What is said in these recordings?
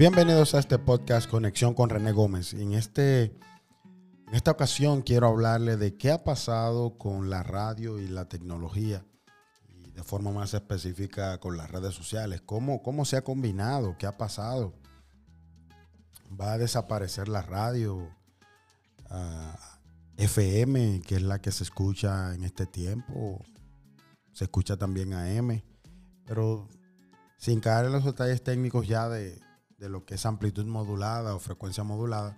Bienvenidos a este podcast Conexión con René Gómez. En, este, en esta ocasión quiero hablarle de qué ha pasado con la radio y la tecnología y de forma más específica con las redes sociales. ¿Cómo, cómo se ha combinado? ¿Qué ha pasado? ¿Va a desaparecer la radio? Ah, FM, que es la que se escucha en este tiempo. Se escucha también AM. Pero sin caer en los detalles técnicos ya de, de lo que es amplitud modulada o frecuencia modulada,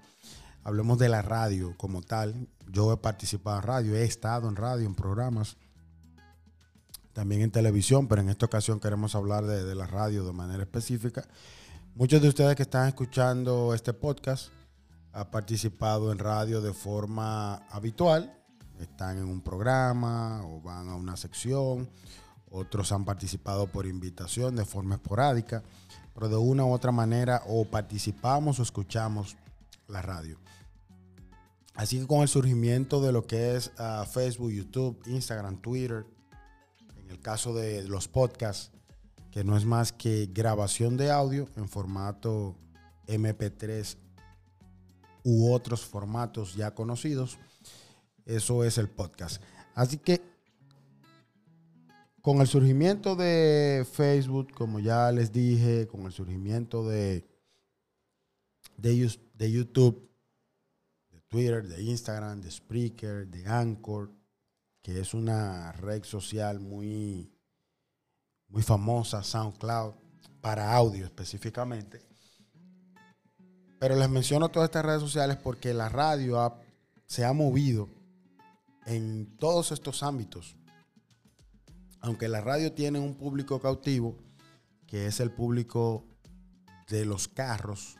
hablemos de la radio como tal. Yo he participado en radio, he estado en radio, en programas, también en televisión, pero en esta ocasión queremos hablar de, de la radio de manera específica. Muchos de ustedes que están escuchando este podcast han participado en radio de forma habitual, están en un programa o van a una sección, otros han participado por invitación de forma esporádica pero de una u otra manera o participamos o escuchamos la radio. Así que con el surgimiento de lo que es uh, Facebook, YouTube, Instagram, Twitter, en el caso de los podcasts, que no es más que grabación de audio en formato MP3 u otros formatos ya conocidos, eso es el podcast. Así que con el surgimiento de Facebook, como ya les dije, con el surgimiento de, de, YouTube, de Twitter, de Instagram, de Spreaker, de Anchor, que es una red social muy, muy famosa, SoundCloud, para audio específicamente. Pero les menciono todas estas redes sociales porque la radio se ha movido en todos estos ámbitos aunque la radio tiene un público cautivo, que es el público de los carros,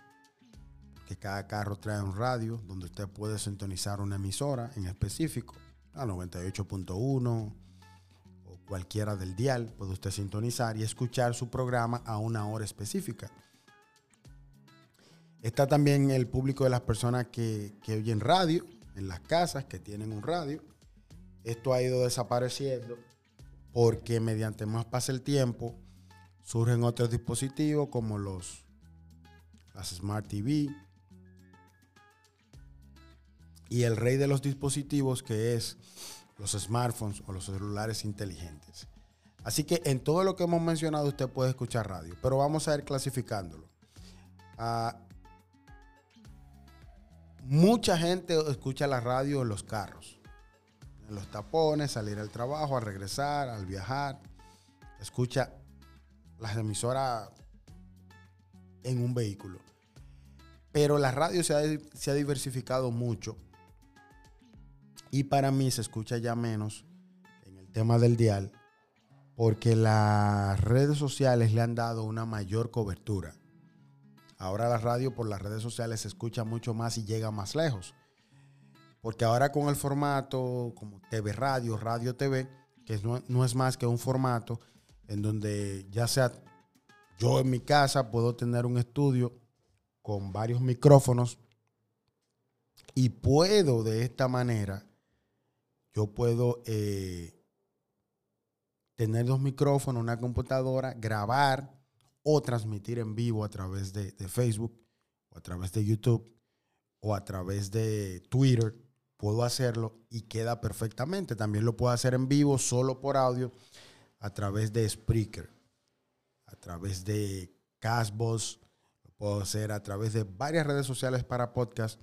que cada carro trae un radio donde usted puede sintonizar una emisora en específico, a 98.1 o cualquiera del dial, puede usted sintonizar y escuchar su programa a una hora específica. Está también el público de las personas que, que oyen radio en las casas, que tienen un radio. Esto ha ido desapareciendo porque mediante más pasa el tiempo, surgen otros dispositivos como los las Smart TV y el rey de los dispositivos que es los smartphones o los celulares inteligentes. Así que en todo lo que hemos mencionado usted puede escuchar radio, pero vamos a ir clasificándolo. Ah, mucha gente escucha la radio en los carros los tapones, salir al trabajo, al regresar, al viajar. Escucha las emisoras en un vehículo. Pero la radio se ha, se ha diversificado mucho. Y para mí se escucha ya menos en el tema del dial. Porque las redes sociales le han dado una mayor cobertura. Ahora la radio por las redes sociales se escucha mucho más y llega más lejos. Porque ahora con el formato como TV Radio, Radio TV, que no, es más que un formato en donde ya sea yo en mi casa puedo tener un estudio con varios micrófonos y puedo de esta manera, yo puedo eh, tener dos micrófonos, una computadora, grabar o transmitir en vivo a través de, de Facebook o a través de YouTube o a través de Twitter puedo hacerlo y queda perfectamente. También lo puedo hacer en vivo, solo por audio, a través de Spreaker, a través de Castbox, lo puedo hacer a través de varias redes sociales para podcast.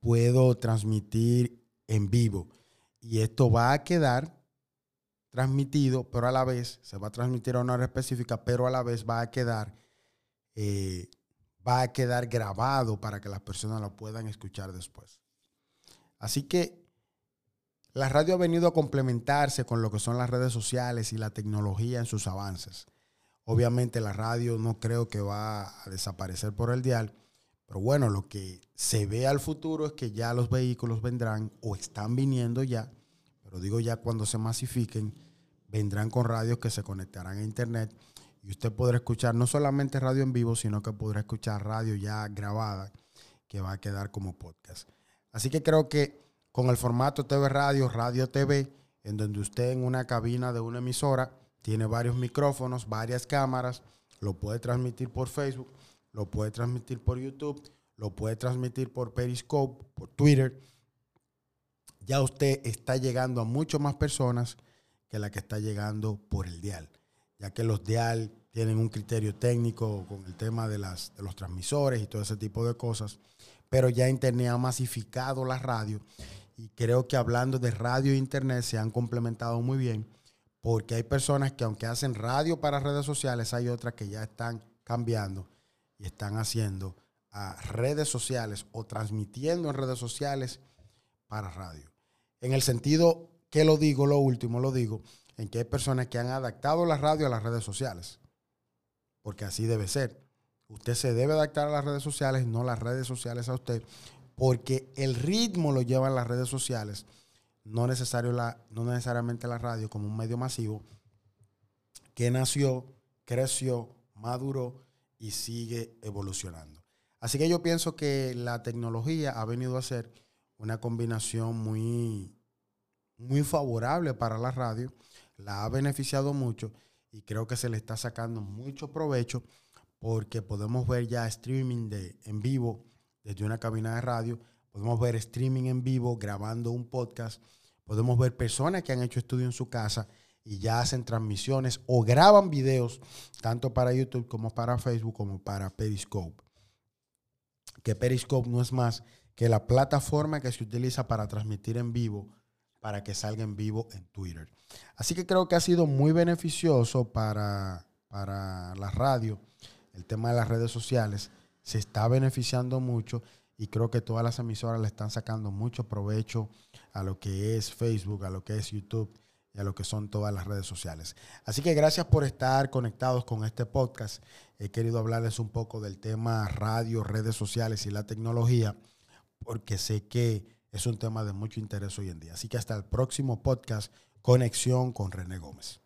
Puedo transmitir en vivo y esto va a quedar transmitido, pero a la vez se va a transmitir a una hora específica, pero a la vez va a quedar eh, va a quedar grabado para que las personas lo puedan escuchar después. Así que la radio ha venido a complementarse con lo que son las redes sociales y la tecnología en sus avances. Obviamente la radio no creo que va a desaparecer por el dial, pero bueno, lo que se ve al futuro es que ya los vehículos vendrán o están viniendo ya, pero digo ya cuando se masifiquen, vendrán con radios que se conectarán a internet y usted podrá escuchar no solamente radio en vivo, sino que podrá escuchar radio ya grabada que va a quedar como podcast. Así que creo que con el formato TV Radio, Radio TV, en donde usted en una cabina de una emisora tiene varios micrófonos, varias cámaras, lo puede transmitir por Facebook, lo puede transmitir por YouTube, lo puede transmitir por Periscope, por Twitter. Ya usted está llegando a mucho más personas que la que está llegando por el dial, ya que los dial tienen un criterio técnico con el tema de, las, de los transmisores y todo ese tipo de cosas, pero ya Internet ha masificado la radio y creo que hablando de radio e Internet se han complementado muy bien porque hay personas que aunque hacen radio para redes sociales, hay otras que ya están cambiando y están haciendo a redes sociales o transmitiendo en redes sociales para radio. En el sentido que lo digo, lo último lo digo, en que hay personas que han adaptado la radio a las redes sociales, porque así debe ser. Usted se debe adaptar a las redes sociales, no las redes sociales a usted, porque el ritmo lo llevan las redes sociales, no, necesario la, no necesariamente la radio como un medio masivo que nació, creció, maduró y sigue evolucionando. Así que yo pienso que la tecnología ha venido a ser una combinación muy, muy favorable para la radio, la ha beneficiado mucho y creo que se le está sacando mucho provecho porque podemos ver ya streaming de, en vivo desde una cabina de radio, podemos ver streaming en vivo grabando un podcast, podemos ver personas que han hecho estudio en su casa y ya hacen transmisiones o graban videos tanto para YouTube como para Facebook como para Periscope. Que Periscope no es más que la plataforma que se utiliza para transmitir en vivo para que salga en vivo en Twitter. Así que creo que ha sido muy beneficioso para, para la radio el tema de las redes sociales. Se está beneficiando mucho y creo que todas las emisoras le están sacando mucho provecho a lo que es Facebook, a lo que es YouTube y a lo que son todas las redes sociales. Así que gracias por estar conectados con este podcast. He querido hablarles un poco del tema radio, redes sociales y la tecnología, porque sé que es un tema de mucho interés hoy en día. Así que hasta el próximo podcast, Conexión con René Gómez.